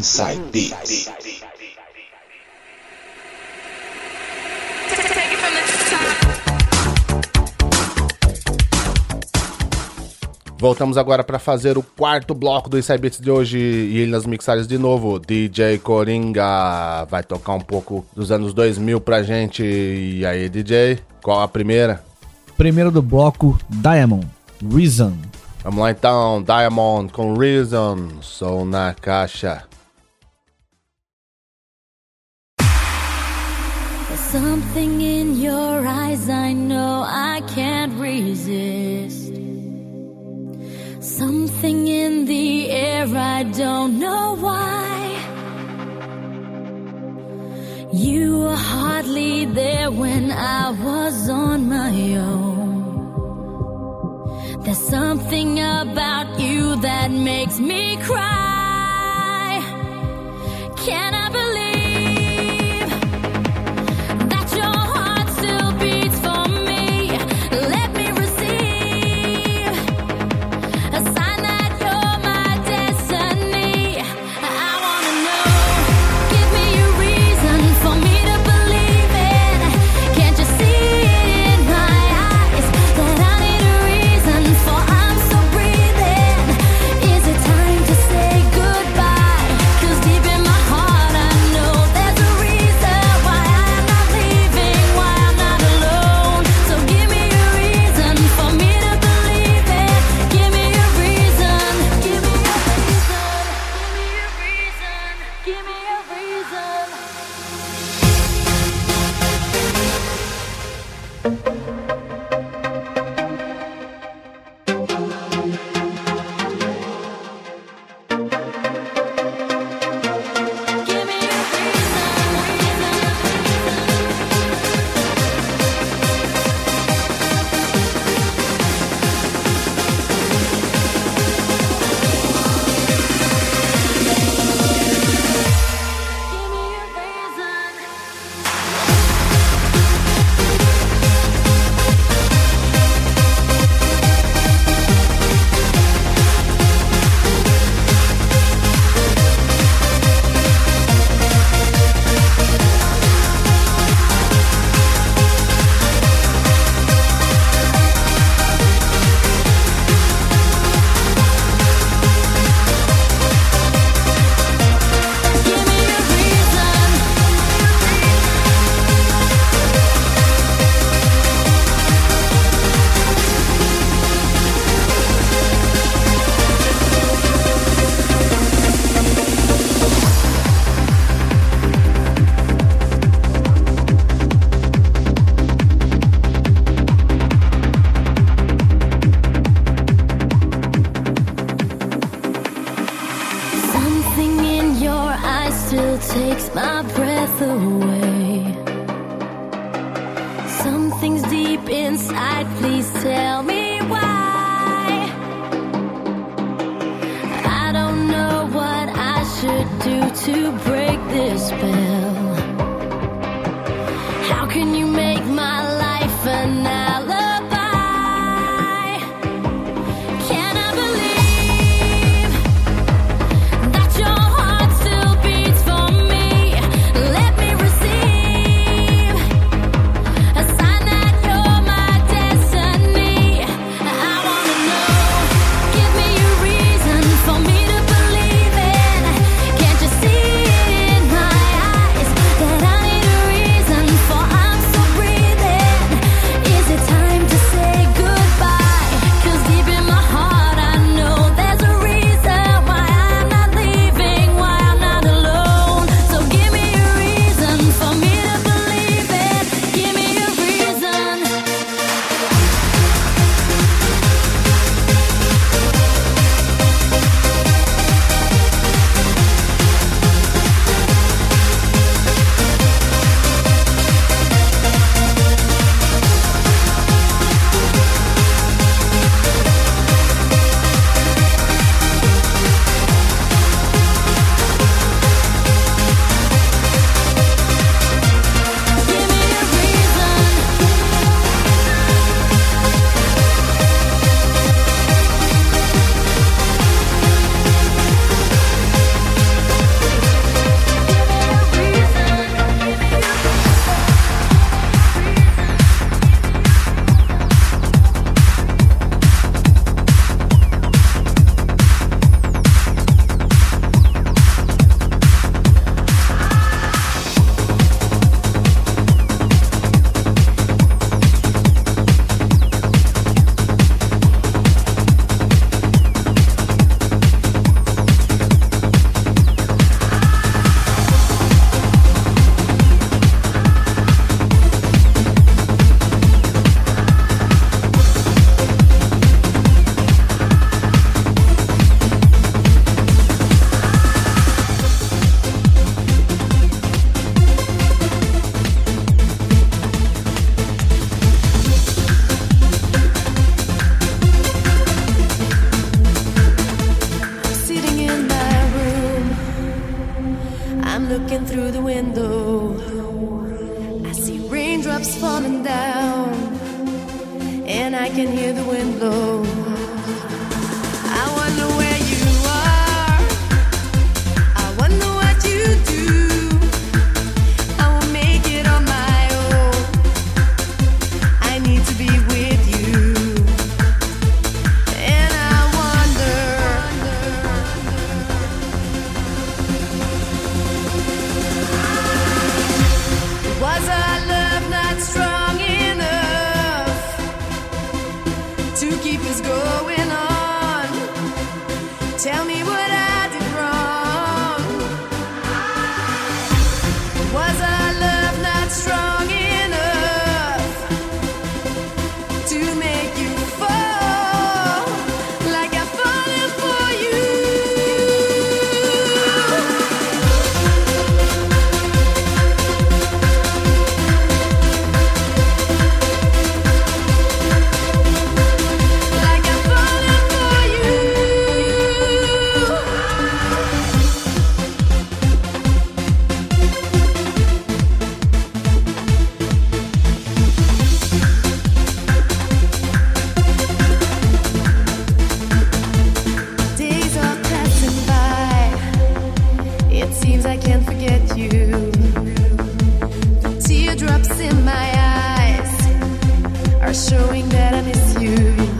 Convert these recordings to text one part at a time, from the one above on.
Inside Beats. Voltamos agora para fazer o quarto bloco do Inside Beats de hoje e ele nas mixagens de novo. DJ Coringa vai tocar um pouco dos anos 2000 pra gente. E aí, DJ, qual a primeira? Primeira do bloco Diamond, Reason. Vamos lá então, Diamond com Reason, Sou na caixa. Something in your eyes I know I can't resist. Something in the air I don't know why. You were hardly there when I was on my own. There's something about you that makes me cry. Can I believe? Showing that I miss you.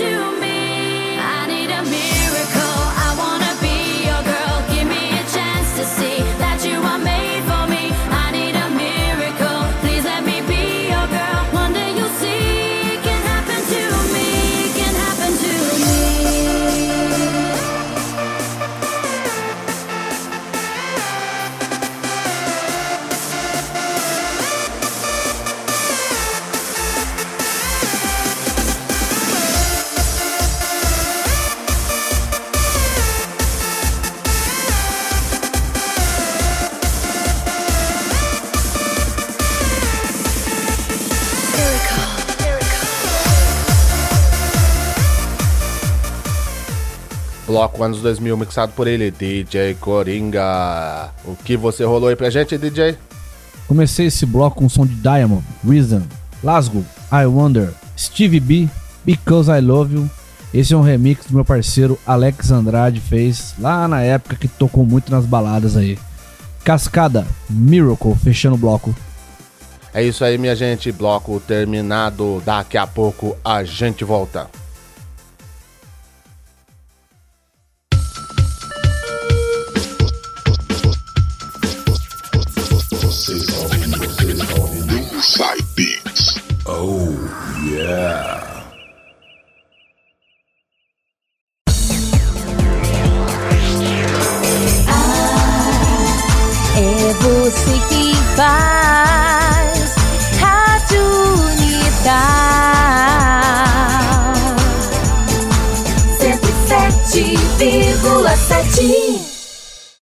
to me. Bloco anos 2000 mixado por ele, DJ Coringa. O que você rolou aí pra gente, DJ? Comecei esse bloco com o som de Diamond, Reason, Lasgo, I Wonder, Stevie B, Because I Love You. Esse é um remix do meu parceiro Alex Andrade fez lá na época que tocou muito nas baladas aí. Cascada, Miracle, fechando o bloco. É isso aí, minha gente. Bloco terminado. Daqui a pouco a gente volta.